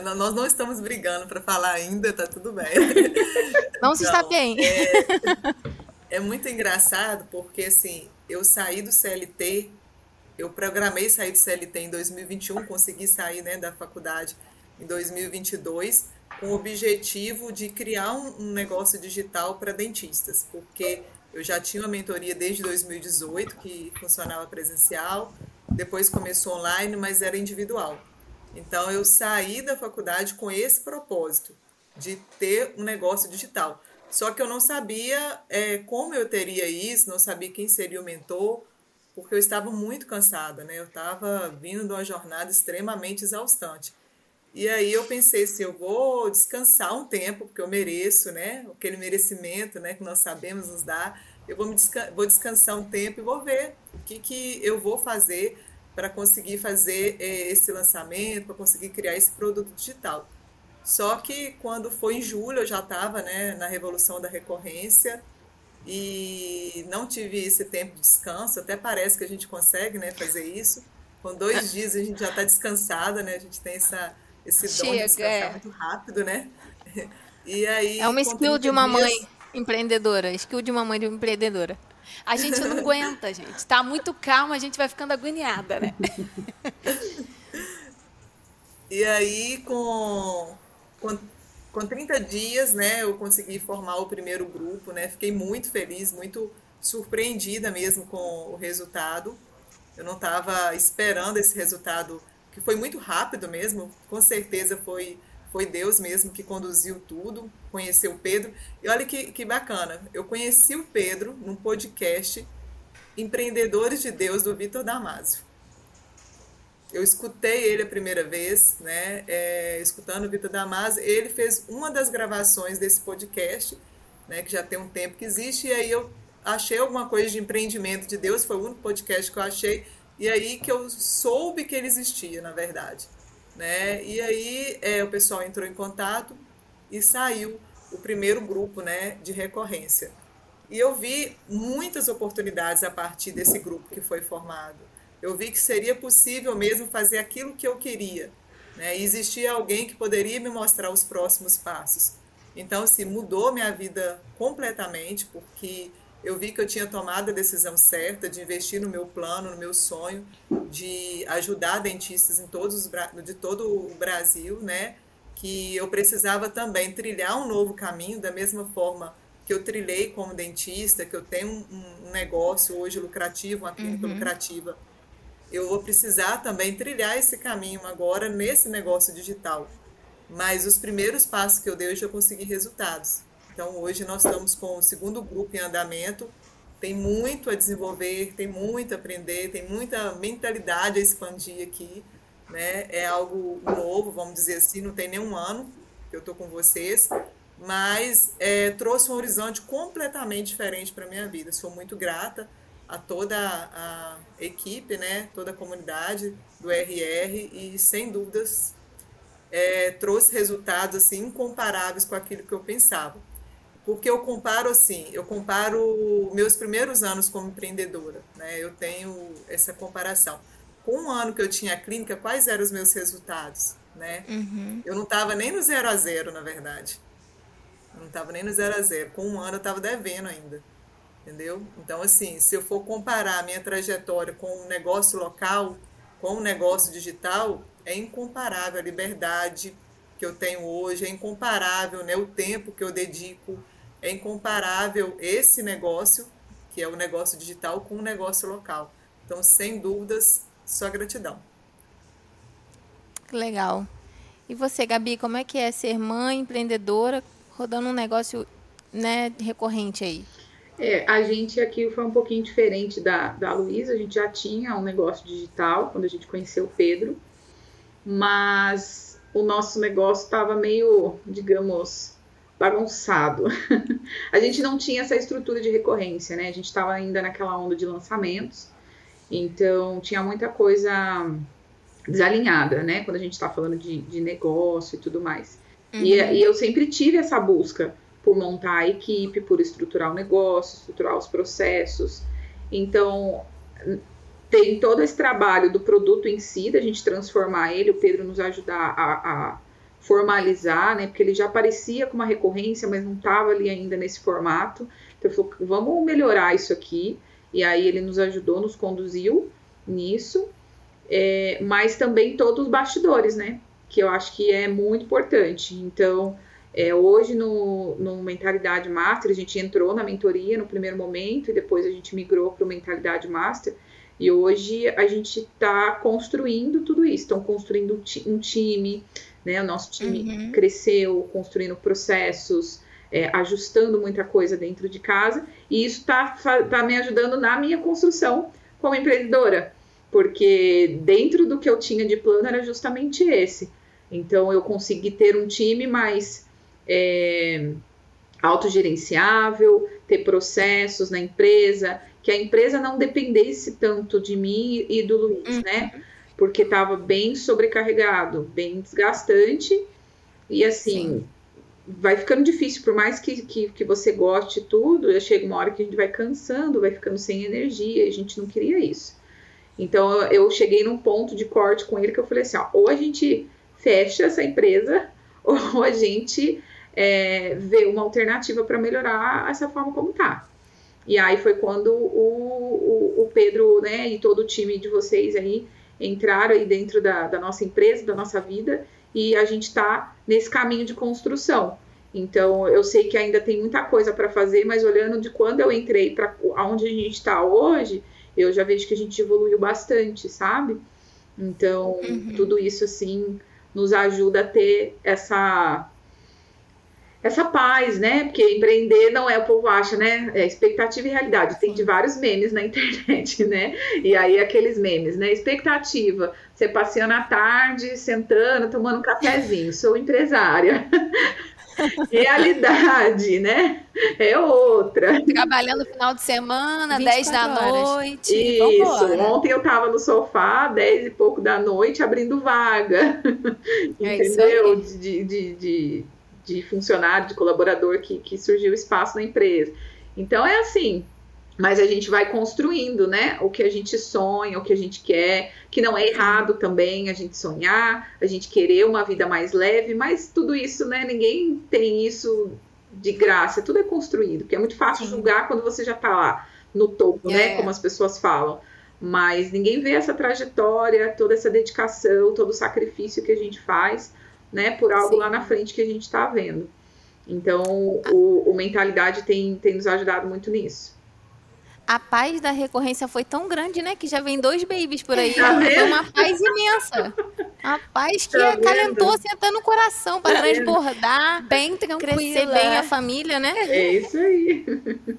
[laughs] Nós não estamos brigando para falar ainda, tá tudo bem. [laughs] Não se está bem. É, é muito engraçado porque assim, eu saí do CLT, eu programei sair do CLT em 2021, consegui sair né, da faculdade em 2022 com o objetivo de criar um, negócio digital para dentistas, porque eu já tinha uma mentoria desde 2018 que funcionava presencial, depois começou online, mas era individual. Então eu saí da faculdade com esse propósito de ter um negócio digital. Só que eu não sabia é, como eu teria isso, não sabia quem seria o mentor, porque eu estava muito cansada, né? Eu estava vindo de uma jornada extremamente exaustante. E aí eu pensei assim, eu vou descansar um tempo, porque eu mereço, né? Aquele merecimento, né, que nós sabemos nos dar. Eu vou, me desca vou descansar um tempo e vou ver o que, que eu vou fazer para conseguir fazer eh, esse lançamento, para conseguir criar esse produto digital. Só que quando foi em julho, eu já estava né, na revolução da recorrência e não tive esse tempo de descanso. Até parece que a gente consegue né, fazer isso. Com dois dias a gente já está descansada, né? A gente tem essa, esse dom Chega, de descansar é. muito rápido, né? [laughs] E aí, é uma skill de uma dias... mãe empreendedora, skill de uma mãe de uma empreendedora. A gente não aguenta, gente. Tá muito calma, a gente vai ficando agoniada, né? [laughs] e aí, com, com, com 30 dias, né, eu consegui formar o primeiro grupo, né? Fiquei muito feliz, muito surpreendida mesmo com o resultado. Eu não estava esperando esse resultado que foi muito rápido mesmo, com certeza foi foi Deus mesmo que conduziu tudo, conheceu Pedro. E olha que, que bacana, eu conheci o Pedro num podcast Empreendedores de Deus do Vitor Damasio. Eu escutei ele a primeira vez, né? É, escutando o Vitor Damasio, ele fez uma das gravações desse podcast, né? Que já tem um tempo que existe, e aí eu achei alguma coisa de empreendimento de Deus, foi o único podcast que eu achei e aí que eu soube que ele existia, na verdade. Né? E aí é, o pessoal entrou em contato e saiu o primeiro grupo né, de recorrência. E eu vi muitas oportunidades a partir desse grupo que foi formado. Eu vi que seria possível mesmo fazer aquilo que eu queria. Né? E existia alguém que poderia me mostrar os próximos passos. Então, assim, mudou minha vida completamente, porque eu vi que eu tinha tomado a decisão certa de investir no meu plano, no meu sonho, de ajudar dentistas em todos os, de todo o Brasil, né? Que eu precisava também trilhar um novo caminho, da mesma forma que eu trilhei como dentista, que eu tenho um, um negócio hoje lucrativo, uma clínica uhum. lucrativa. Eu vou precisar também trilhar esse caminho agora nesse negócio digital. Mas os primeiros passos que eu dei, eu já consegui resultados. Então, hoje nós estamos com o segundo grupo em andamento. Tem muito a desenvolver, tem muito a aprender, tem muita mentalidade a expandir aqui. Né? É algo novo, vamos dizer assim, não tem nenhum ano que eu estou com vocês, mas é, trouxe um horizonte completamente diferente para a minha vida. Sou muito grata a toda a equipe, né? toda a comunidade do RR e, sem dúvidas, é, trouxe resultados assim, incomparáveis com aquilo que eu pensava porque eu comparo assim, eu comparo meus primeiros anos como empreendedora, né? Eu tenho essa comparação. Com um ano que eu tinha a clínica, quais eram os meus resultados, né? Uhum. Eu não estava nem no zero a zero, na verdade. Eu não estava nem no zero a zero. Com um ano eu estava devendo ainda, entendeu? Então, assim, se eu for comparar a minha trajetória com um negócio local, com um negócio digital, é incomparável a liberdade que eu tenho hoje, é incomparável né, o tempo que eu dedico é incomparável esse negócio, que é o negócio digital, com o negócio local. Então, sem dúvidas, só gratidão. Legal. E você, Gabi, como é que é ser mãe empreendedora rodando um negócio né, recorrente aí? É, a gente aqui foi um pouquinho diferente da, da Luísa, a gente já tinha um negócio digital quando a gente conheceu o Pedro, mas o nosso negócio estava meio, digamos, bagunçado. [laughs] a gente não tinha essa estrutura de recorrência, né? A gente estava ainda naquela onda de lançamentos, então tinha muita coisa desalinhada, né? Quando a gente está falando de, de, negócio e tudo mais. Uhum. E, e, eu sempre tive essa busca por montar a equipe, por estruturar o negócio, estruturar os processos. Então, tem todo esse trabalho do produto em si, da gente transformar ele, o Pedro nos ajudar a, a formalizar, né? Porque ele já aparecia com uma recorrência, mas não estava ali ainda nesse formato. Então ele falou, vamos melhorar isso aqui. E aí ele nos ajudou, nos conduziu nisso. É, mas também todos os bastidores, né? Que eu acho que é muito importante. Então, é, hoje no, no Mentalidade Master, a gente entrou na mentoria no primeiro momento e depois a gente migrou para o Mentalidade Master. E hoje a gente está construindo tudo isso. Estão construindo um time, né? O nosso time uhum. cresceu, construindo processos, é, ajustando muita coisa dentro de casa, e isso está tá me ajudando na minha construção como empreendedora, porque dentro do que eu tinha de plano era justamente esse. Então eu consegui ter um time mais é, autogerenciável, ter processos na empresa, que a empresa não dependesse tanto de mim e do Luiz, uhum. né? Porque estava bem sobrecarregado, bem desgastante. E assim, Sim. vai ficando difícil, por mais que, que, que você goste tudo, chega uma hora que a gente vai cansando, vai ficando sem energia, e a gente não queria isso. Então eu cheguei num ponto de corte com ele que eu falei assim: ó, ou a gente fecha essa empresa, [laughs] ou a gente é, vê uma alternativa para melhorar essa forma como tá. E aí foi quando o, o, o, Pedro né, e todo o time de vocês aí entraram aí dentro da, da nossa empresa, da nossa vida, e a gente está nesse caminho de construção. Então, eu sei que ainda tem muita coisa para fazer, mas olhando de quando eu entrei para onde a gente está hoje, eu já vejo que a gente evoluiu bastante, sabe? Então, uhum. tudo isso, assim, nos ajuda a ter essa essa paz, né? Porque empreender não é, o povo acha, né? É expectativa e realidade. Tem de vários memes na [laughs] internet, né? E aí aqueles memes, né? Expectativa, você passeando à tarde, sentando, tomando um cafezinho, sou empresária. [laughs] Realidade, né? É outra. Trabalhando no final de semana, 10 da horas. noite. Isso. Ontem eu tava no sofá, 10 e pouco da noite, abrindo vaga. É Entendeu? De, de, de, de funcionário, de colaborador que, que surgiu espaço na empresa. Então é assim, mas a gente vai construindo, né? O que a gente sonha, o que a gente quer, que não é errado também a gente sonhar, a gente querer uma vida mais leve, mas tudo isso, né? Ninguém tem isso de graça, tudo é construído, porque é muito fácil Sim. julgar quando você já tá lá no topo, né? é. né? Como as pessoas falam. Mas ninguém vê essa trajetória, toda essa dedicação, todo o sacrifício que a gente faz né, por algo Sim. lá na frente que a gente está vendo. Então, o, o, mentalidade tem, tem nos ajudado muito nisso. A paz da recorrência foi tão grande, né? Que já vem dois babies por aí. Tá foi uma paz imensa. A paz que tá acalentou, assim, até no coração, para tá transbordar. Bem tranquila. Crescer bem a família, né? É isso aí. [laughs]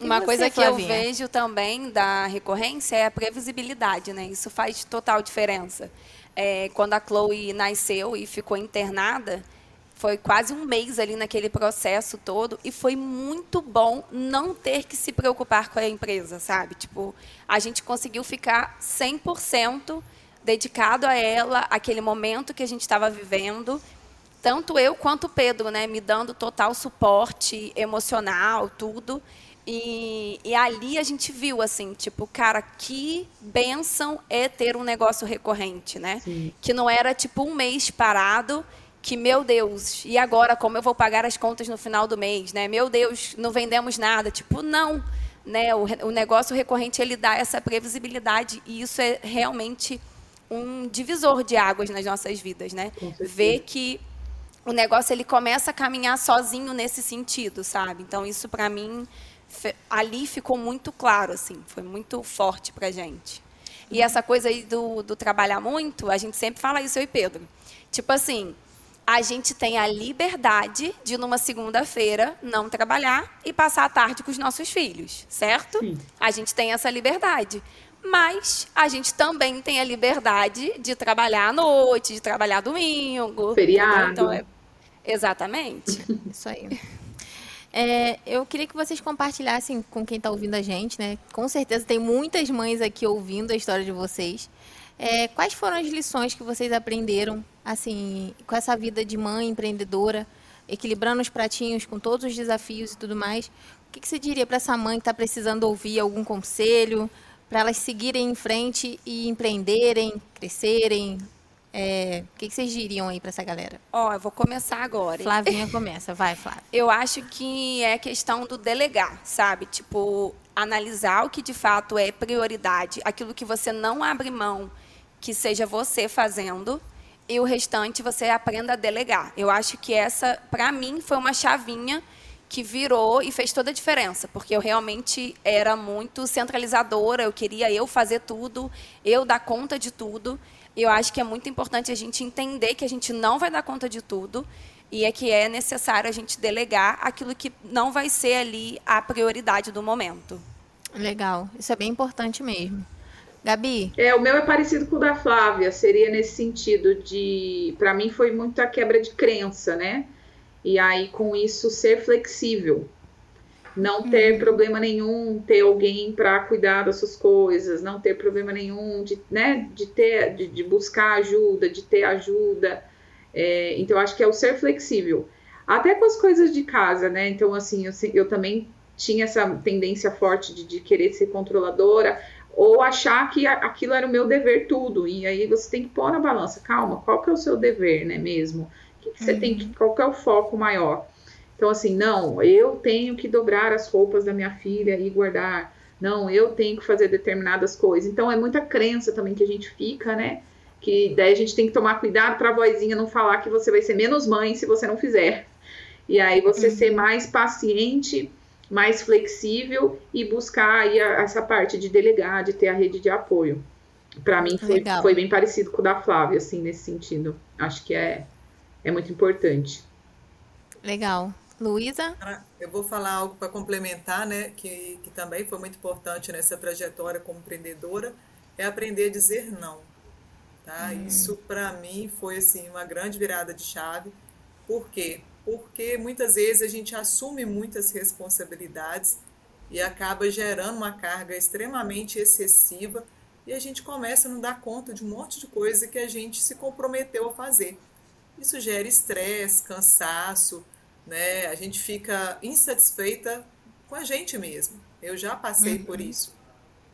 Uma você, coisa que Flavinha? eu vejo também da recorrência é a previsibilidade, né? Isso faz total diferença é, quando a Chloe nasceu e ficou internada, foi quase um mês ali naquele processo todo e foi muito bom não ter que se preocupar com a empresa, sabe? Tipo, a gente conseguiu ficar 100% dedicado a ela, aquele momento que a gente estava vivendo, tanto eu quanto o Pedro, né, me dando total suporte emocional, tudo. E, e, ali a gente viu, assim, tipo, cara, que benção é ter um negócio recorrente, né? Sim. Que não era, tipo, um mês parado, que, meu Deus, e agora como eu vou pagar as contas no final do mês, né? Meu Deus, não vendemos nada. Tipo, não, né? O, o negócio recorrente, ele dá essa previsibilidade e isso é realmente um divisor de águas nas nossas vidas, né? Ver que o negócio, ele começa a caminhar sozinho nesse sentido, sabe? Então, isso, para mim ali ficou muito claro, assim, foi muito forte para gente. E essa coisa aí do, do trabalhar muito, a gente sempre fala isso, eu e Pedro. Tipo assim, a gente tem a liberdade de, numa segunda-feira, não trabalhar e passar a tarde com os nossos filhos, certo? Sim. A gente tem essa liberdade. Mas a gente também tem a liberdade de trabalhar à noite, de trabalhar domingo. Feriado. Então, é... Exatamente. Isso aí. [laughs] É, eu queria que vocês compartilhassem com quem está ouvindo a gente, né? Com certeza tem muitas mães aqui ouvindo a história de vocês. É, quais foram as lições que vocês aprenderam, assim, com essa vida de mãe empreendedora, equilibrando os pratinhos com todos os desafios e tudo mais? O que, que você diria para essa mãe que está precisando ouvir algum conselho, para elas seguirem em frente e empreenderem, crescerem, é, o que, que, vocês diriam aí para essa galera? Ó, oh, eu vou começar agora. Hein? Flavinha [laughs] começa, vai, Flávia. Eu acho que é questão do delegar, sabe? Tipo, analisar o que de fato é prioridade, aquilo que você não abre mão, que seja você fazendo, e o restante você aprenda a delegar. Eu acho que essa, para mim, foi uma chavinha que virou e fez toda a diferença, porque eu realmente era muito centralizadora, eu queria eu fazer tudo, eu dar conta de tudo eu acho que é muito importante a gente entender que a gente não vai dar conta de tudo e é que é necessário a gente delegar aquilo que não vai ser ali a prioridade do momento. Legal, isso é bem importante mesmo. Gabi? É, o meu é parecido com o da Flávia, seria nesse sentido de, para mim foi muita quebra de crença, né? E aí com isso ser flexível, não ter uhum. problema nenhum ter alguém para cuidar das suas coisas, não ter problema nenhum de, né, de ter, de, de buscar ajuda, de ter ajuda. É, então acho que é o ser flexível, até com as coisas de casa, né? Então assim eu, eu também tinha essa tendência forte de, de querer ser controladora ou achar que aquilo era o meu dever tudo. E aí você tem que pôr na balança, calma, qual que é o seu dever, né, mesmo? Que, que você uhum. tem que, qual que é o foco maior? Então, assim, não, eu tenho que dobrar as roupas da minha filha e guardar. Não, eu tenho que fazer determinadas coisas. Então, é muita crença também que a gente fica, né? Que daí a gente tem que tomar cuidado para a vozinha não falar que você vai ser menos mãe se você não fizer. E aí você uhum. ser mais paciente mais flexível e buscar aí a, essa parte de delegar, de ter a rede de apoio. Para mim foi, foi, bem parecido com o da Flávia, assim, nesse sentido. Acho que é, é muito importante. Legal. Luísa? Eu vou falar algo para complementar, né, que, que também foi muito importante nessa trajetória como empreendedora, é aprender a dizer não. Tá? Hum. Isso para mim foi assim uma grande virada de chave. Por quê? porque muitas vezes a gente assume muitas responsabilidades e acaba gerando uma carga extremamente excessiva e a gente começa a não dar conta de um monte de coisa que a gente se comprometeu a fazer. Isso gera estresse, cansaço, né? A gente fica insatisfeita com a gente mesmo. Eu já passei uhum. por isso.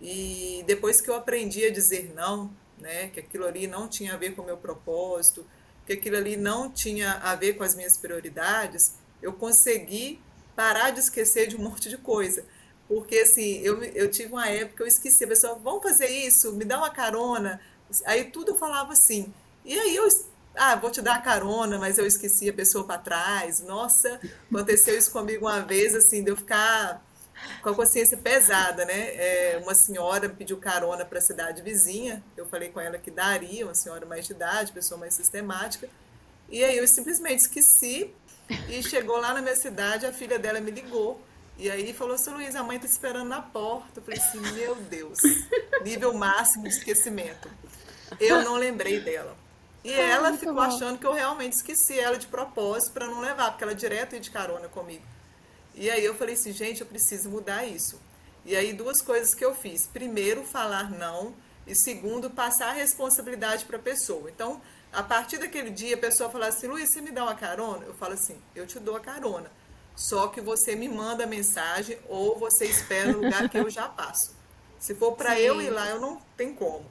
E depois que eu aprendi a dizer não, né, que aquilo ali não tinha a ver com o meu propósito, que aquilo ali não tinha a ver com as minhas prioridades, eu consegui parar de esquecer de um monte de coisa. Porque, assim, eu, eu tive uma época eu esqueci, a pessoa, vamos fazer isso, me dá uma carona. Aí tudo eu falava assim. E aí eu, ah, vou te dar a carona, mas eu esqueci a pessoa para trás. Nossa, aconteceu isso comigo uma vez, assim, de eu ficar com a consciência pesada, né? É, uma senhora pediu carona para a cidade vizinha, eu falei com ela que daria, uma senhora mais de idade, pessoa mais sistemática, e aí eu simplesmente esqueci, e chegou lá na minha cidade, a filha dela me ligou, e aí falou, seu Luiz, a mãe está esperando na porta. Eu falei assim, meu Deus, nível máximo de esquecimento. Eu não lembrei dela. E ela ficou bom. achando que eu realmente esqueci ela de propósito para não levar, porque ela direto ia de carona comigo. E aí eu falei assim, gente, eu preciso mudar isso. E aí duas coisas que eu fiz. Primeiro, falar não. E segundo, passar a responsabilidade para a pessoa. Então, a partir daquele dia, a pessoa fala assim, Luiz, você me dá uma carona? Eu falo assim, eu te dou a carona. Só que você me manda mensagem ou você espera no lugar que eu já passo. Se for para eu ir lá, eu não tem como.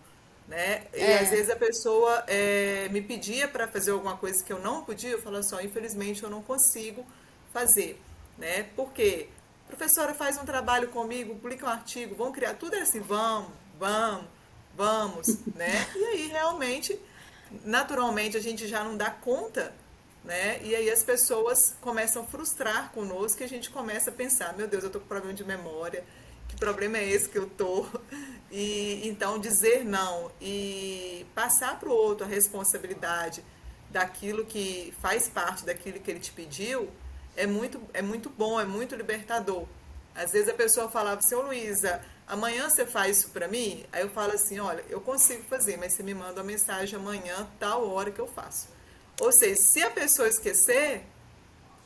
Né? E é. às vezes a pessoa é, me pedia para fazer alguma coisa que eu não podia, eu falo só, assim, infelizmente eu não consigo fazer né? Porque professora faz um trabalho comigo, publica um artigo, vão criar tudo é assim, vamos, vamos, vamos, [laughs] né? E aí realmente, naturalmente a gente já não dá conta, né? E aí as pessoas começam a frustrar conosco e a gente começa a pensar, meu Deus, eu tô com problema de memória, problema é esse que eu tô? E então dizer não e passar para o outro a responsabilidade daquilo que faz parte daquilo que ele te pediu, é muito, é muito bom, é muito libertador. Às vezes a pessoa falava ô Luísa, amanhã você faz isso para mim? Aí eu falo assim, olha, eu consigo fazer, mas você me manda uma mensagem amanhã, tal hora que eu faço. Ou seja, se a pessoa esquecer,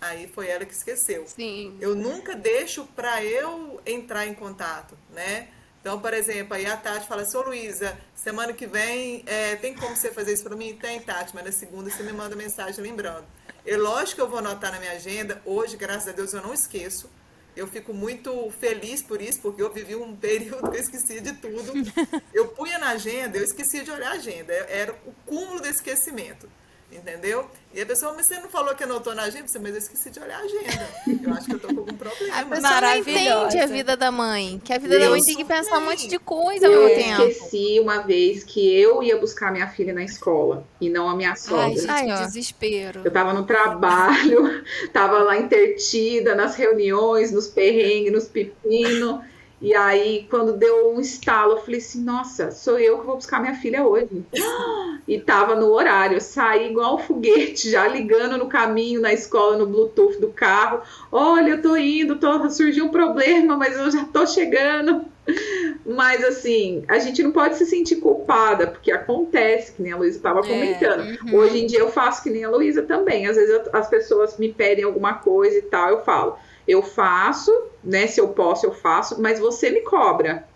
aí foi ela que esqueceu. Sim. Eu nunca deixo para eu entrar em contato, né? Então, por exemplo, aí a Tati fala ô Luísa, semana que vem é, tem como você fazer isso para mim? Tem, Tati, mas na segunda você me manda mensagem lembrando. É lógico que eu vou anotar na minha agenda. Hoje, graças a Deus, eu não esqueço. Eu fico muito feliz por isso, porque eu vivi um [laughs] período que eu esquecia de tudo. [laughs] Eu punha na agenda, eu esquecia de olhar a agenda. Era o cúmulo do esquecimento. Entendeu? E a pessoa, mas você não falou que anotou na agenda? Mas eu esqueci de olhar a agenda. Eu acho que eu tô com algum problema. A pessoa não entende a vida da mãe. Que a vida eu da mãe tem que pensar um monte de coisa ao mesmo tempo. Eu esqueci uma vez que eu ia buscar minha filha na escola e não a minha sogra. Ai, gente, Ai, desespero. Eu tava no trabalho, [laughs] tava lá intertida nas reuniões, nos perrengues, nos pepinos. E aí, quando deu um estalo, eu falei assim: nossa, sou eu que vou buscar minha filha hoje. [gasps] E tava no horário, eu saí igual um foguete, já ligando no caminho, na escola, no Bluetooth do carro. Olha, eu tô indo, tô, surgiu um problema, mas eu já tô chegando. [laughs] Mas assim, a gente não pode se sentir culpada, porque acontece, que nem a Luísa estava é, comentando. Uhum. Hoje em dia eu faço que nem a Luísa também. Às vezes eu, as pessoas me pedem alguma coisa e tal, eu falo eu faço, né? Se eu posso, eu faço, mas você me cobra.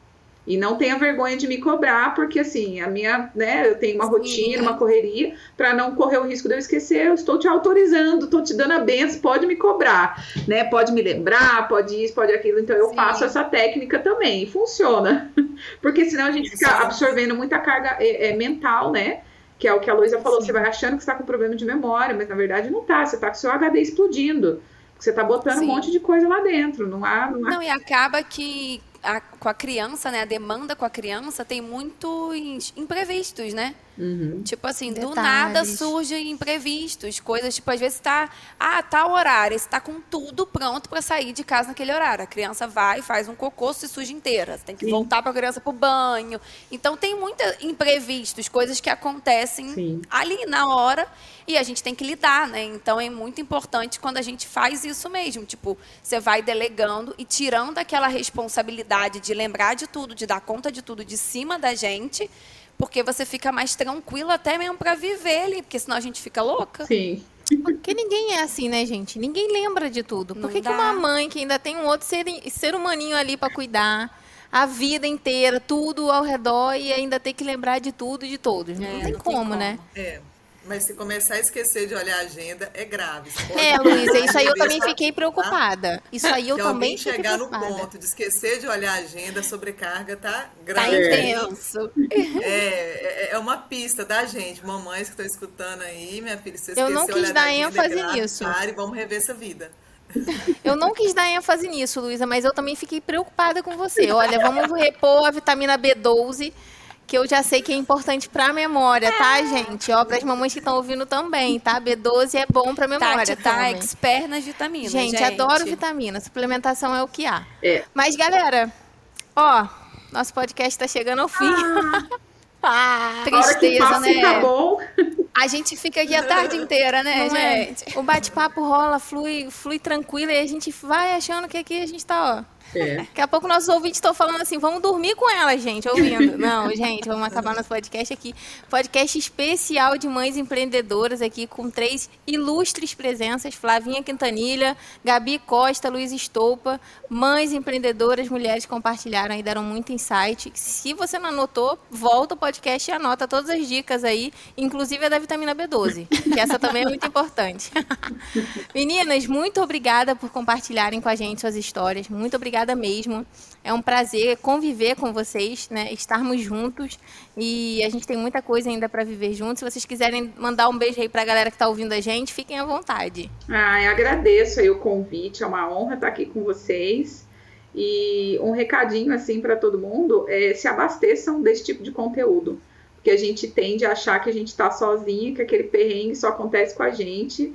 E não tenha vergonha de me cobrar, porque assim, a minha, né, eu tenho uma Sim, rotina, é. uma correria, para não correr o risco de eu esquecer, eu estou te autorizando, estou te dando a benção, pode me cobrar, né? Pode me lembrar, pode isso, pode aquilo. Então eu Sim. faço essa técnica também, e funciona. [laughs] Porque senão a gente fica absorvendo muita carga é, é, mental, né? Que é o que a Luísa falou, Sim. você vai achando que está com problema de memória, mas na verdade não tá, você está com seu HD explodindo. Você está botando Sim. um monte de coisa lá dentro, não há, não há... Não, e acaba que a, com a criança, né, a demanda com a criança tem muitos imprevistos, né? Uhum. Tipo assim, Detalhes. do nada surgem imprevistos, coisas tipo, às vezes tá, ah, tal horário, você tá com tudo pronto para sair de casa naquele horário. A criança vai, faz um cocô, se suja inteira. Você tem que Sim. voltar para a criança pro banho. Então tem muitos imprevistos, coisas que acontecem Sim. ali na hora e a gente tem que lidar, né? Então é muito importante quando a gente faz isso mesmo, tipo, você vai delegando e tirando aquela responsabilidade de lembrar de tudo, de dar conta de tudo de cima da gente porque você fica mais tranquilo até mesmo para viver ali, porque senão a gente fica louca. Sim. Porque ninguém é assim, né, gente? Ninguém lembra de tudo. Por que, que uma mãe que ainda tem um outro ser, ser humaninho ali para cuidar, a vida inteira, tudo ao redor e ainda ter que lembrar de tudo e de todos? É, não, tem, não como, tem como, né? É. Mas se começar a esquecer de olhar a agenda, é grave. É, Luísa, isso aí eu também fiquei preocupada. Isso aí eu se também fiquei chegar preocupada. no ponto de esquecer de olhar a agenda, a sobrecarga tá, grave. Tá intenso. É, é, é uma pista, tá, gente? Mamães que estão escutando aí, minha filha, se Eu não quis dar é ênfase grave, nisso. Pare, vamos rever essa vida. Eu não quis dar ênfase nisso, Luísa, mas eu também fiquei preocupada com você. Olha, vamos repor a vitamina B12 que eu já sei que é importante para a memória, tá, gente? Ó, para as mamães que estão ouvindo também, tá? B12 é bom para memória, Tati, tá? Expert nas vitaminas, gente, gente. adoro vitamina. Suplementação é o que há. É. Mas, galera, ó, nosso podcast está chegando ao fim. Ah. [laughs] Ah, tristeza, né? Acabou. A gente fica aqui a tarde inteira, né, Não é? gente? É. O bate-papo rola, flui, flui tranquilo e a gente vai achando que aqui a gente tá, ó é. Daqui a pouco nossos ouvintes estão falando assim, vamos dormir com ela, gente, ouvindo. Não, [laughs] gente, vamos acabar nosso podcast aqui. Podcast especial de mães empreendedoras aqui, com três ilustres presenças, Flavinha Quintanilha, Gabi Costa, Luiz Estoupa, mães empreendedoras, mulheres compartilharam e deram muito insight. Se você não anotou, volta o podcast e anota todas as dicas aí, inclusive a da vitamina B12, que essa também é muito importante. [laughs] Meninas, muito obrigada por compartilharem com a gente suas histórias. Muito obrigada obrigada mesmo. É um prazer conviver com vocês, né? Estarmos juntos e a gente tem muita coisa ainda para viver juntos. Se vocês quiserem mandar um beijo aí para a galera que está ouvindo a gente, fiquem à vontade. Ah, eu agradeço aí o convite. É uma honra estar aqui com vocês. E um recadinho assim para todo mundo: é, se abasteçam desse tipo de conteúdo, porque a gente tende a achar que a gente está sozinho, que aquele perrengue só acontece com a gente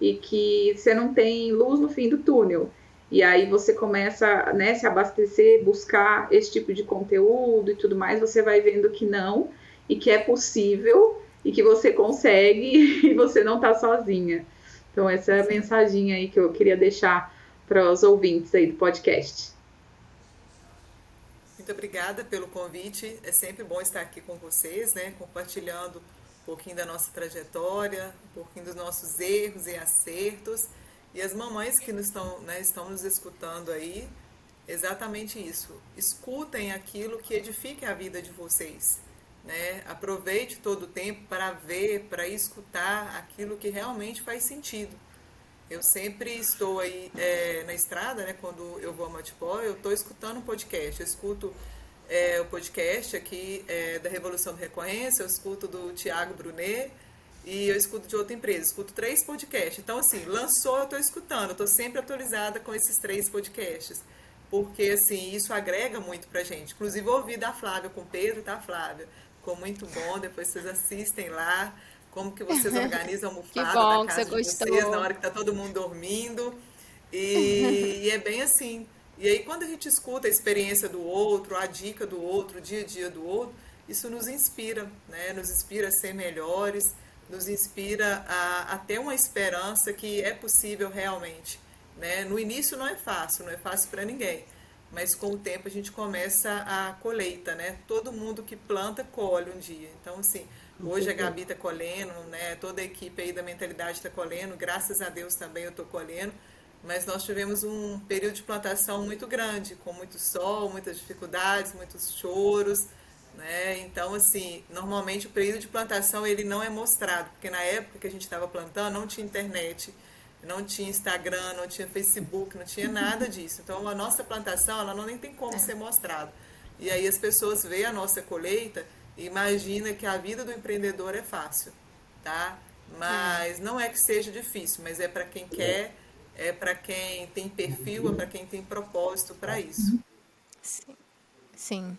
e que você não tem luz no fim do túnel. E aí você começa né, se abastecer, buscar esse tipo de conteúdo e tudo mais, você vai vendo que não, e que é possível, e que você consegue, [laughs] e você não está sozinha. Então, essa é a mensagem aí que eu queria deixar para os ouvintes aí do podcast. Muito obrigada pelo convite. É sempre bom estar aqui com vocês, né? Compartilhando um pouquinho da nossa trajetória, um pouquinho dos nossos erros e acertos. E as mamães que estão, né, estão nos escutando aí, exatamente isso. Escutem aquilo que edifique a vida de vocês. Né? Aproveite todo o tempo para ver, para escutar aquilo que realmente faz sentido. Eu sempre estou aí é, na estrada, né? Quando eu vou a Matipó, eu estou escutando um podcast. Eu escuto é, o podcast aqui é, da Revolução do Recorrência, eu escuto do Tiago Brunet, e eu escuto de outra empresa, escuto três podcasts. Então, assim, lançou, eu estou escutando, estou sempre atualizada com esses três podcasts. Porque, assim, isso agrega muito pra gente. Inclusive, ouvi da Flávia com o Pedro, tá, Flávia? Ficou muito bom, depois vocês assistem lá como que vocês [laughs] organizam a almofada bom, da casa de vocês na hora que tá todo mundo dormindo. E, [laughs] e é bem assim, E aí, quando a gente escuta a experiência do outro, a dica do outro, o dia a dia do outro, isso nos inspira, né? Nos inspira a ser melhores, nos inspira a, a ter uma esperança que é possível realmente. Né? No início não é fácil, não é fácil para ninguém, mas com o tempo a gente começa a colheita, né? Todo mundo que planta colhe um dia. Então, assim, hoje a Gabi está colhendo, né? Toda a equipe aí da mentalidade está colhendo, graças a Deus também eu estou colhendo, mas nós tivemos um período de plantação muito grande, com muito sol, muitas dificuldades, muitos choros, né? Então, assim, normalmente o período de plantação ele não é mostrado, porque na época que a gente estava plantando não tinha internet, não tinha Instagram, não tinha Facebook, não tinha nada disso. Então, a nossa plantação ela não nem tem como é. ser mostrada. E aí as pessoas veem a nossa colheita e imaginam que a vida do empreendedor é fácil, tá? Mas não é que seja difícil, mas é para quem quer, é para quem tem perfil, é para quem tem propósito para isso. Sim. Sim.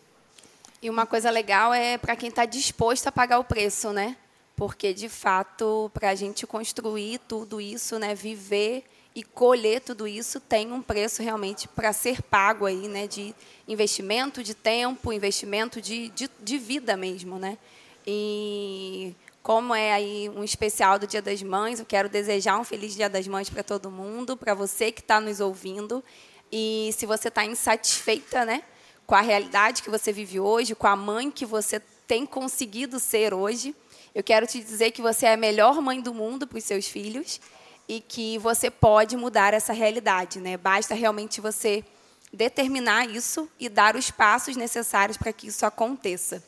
E uma coisa legal é para quem está disposto a pagar o preço, né? Porque, de fato, para a gente construir tudo isso, né, viver e colher tudo isso, tem um preço realmente para ser pago aí, né, de investimento de tempo, investimento de, de, de vida mesmo, né? E como é aí um especial do Dia das Mães, eu quero desejar um feliz Dia das Mães para todo mundo, para você que está nos ouvindo. E se você está insatisfeita, né? Com a realidade que você vive hoje, com a mãe que você tem conseguido ser hoje. Eu quero te dizer que você é a melhor mãe do mundo para os seus filhos e que você pode mudar essa realidade, né? Basta realmente você determinar isso e dar os passos necessários para que isso aconteça.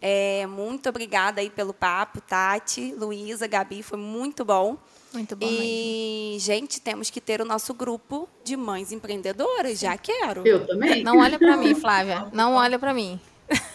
É, muito obrigada aí pelo papo, Tati, Luísa, Gabi, foi muito bom. Muito bom. E, mesmo. gente, temos que ter o nosso grupo de mães empreendedoras. Já quero. Eu também. Não olha para mim, Flávia. Não olha para mim.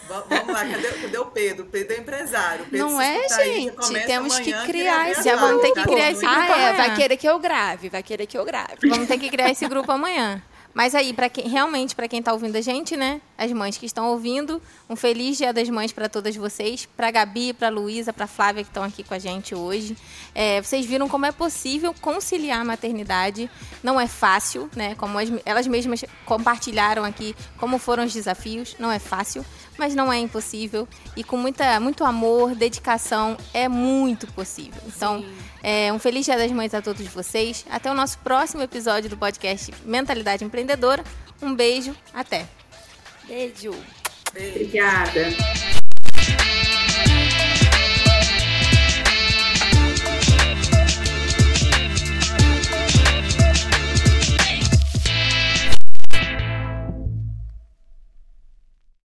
Vamos lá, cadê, cadê, o Pedro? O Pedro é empresário. Pedro, não é, gente? Temos que criar esse Já vamos ter que criar esse grupo. Ah, é, vai querer que eu grave, vai querer que eu grave. Vamos ter que criar esse grupo amanhã. Mas aí, para quem realmente, para quem está ouvindo a gente, né? As mães que estão ouvindo, um feliz Dia das Mães para todas vocês, para Gabi, para Luísa, para Flávia que estão aqui com a gente hoje. É, vocês viram como é possível conciliar a maternidade. Não é fácil, né? Como as, elas mesmas compartilharam aqui como foram os desafios. Não é fácil, mas não é impossível. E com muita, muito amor, dedicação, é muito possível. Então, é, um feliz Dia das Mães a todos vocês. Até o nosso próximo episódio do podcast Mentalidade Empreendedora. Um beijo, até. Beijo. Obrigada.